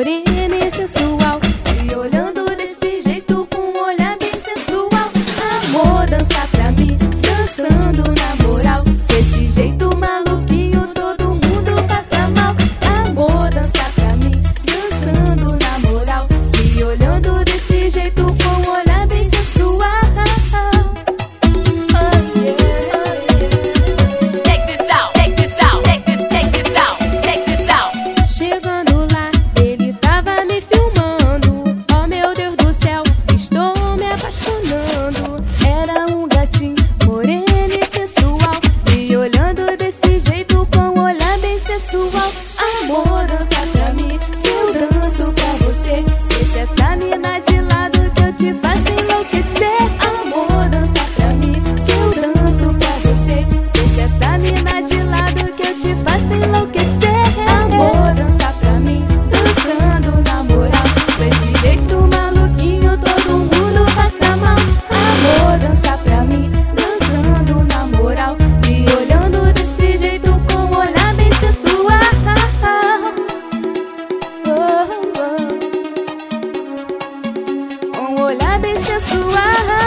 olhar bem sensual. suara